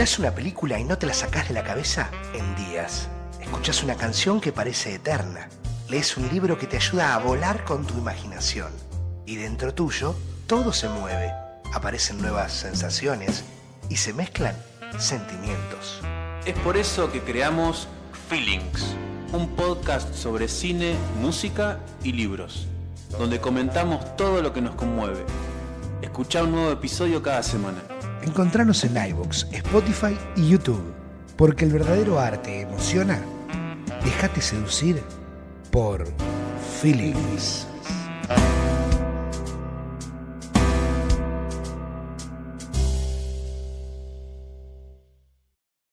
Mirás una película y no te la sacás de la cabeza en días. Escuchás una canción que parece eterna. Lees un libro que te ayuda a volar con tu imaginación. Y dentro tuyo, todo se mueve. Aparecen nuevas sensaciones y se mezclan sentimientos. Es por eso que creamos Feelings, un podcast sobre cine, música y libros, donde comentamos todo lo que nos conmueve. Escucha un nuevo episodio cada semana. Encontranos en iVoox, Spotify y YouTube, porque el verdadero arte emociona. Déjate seducir por Feelings.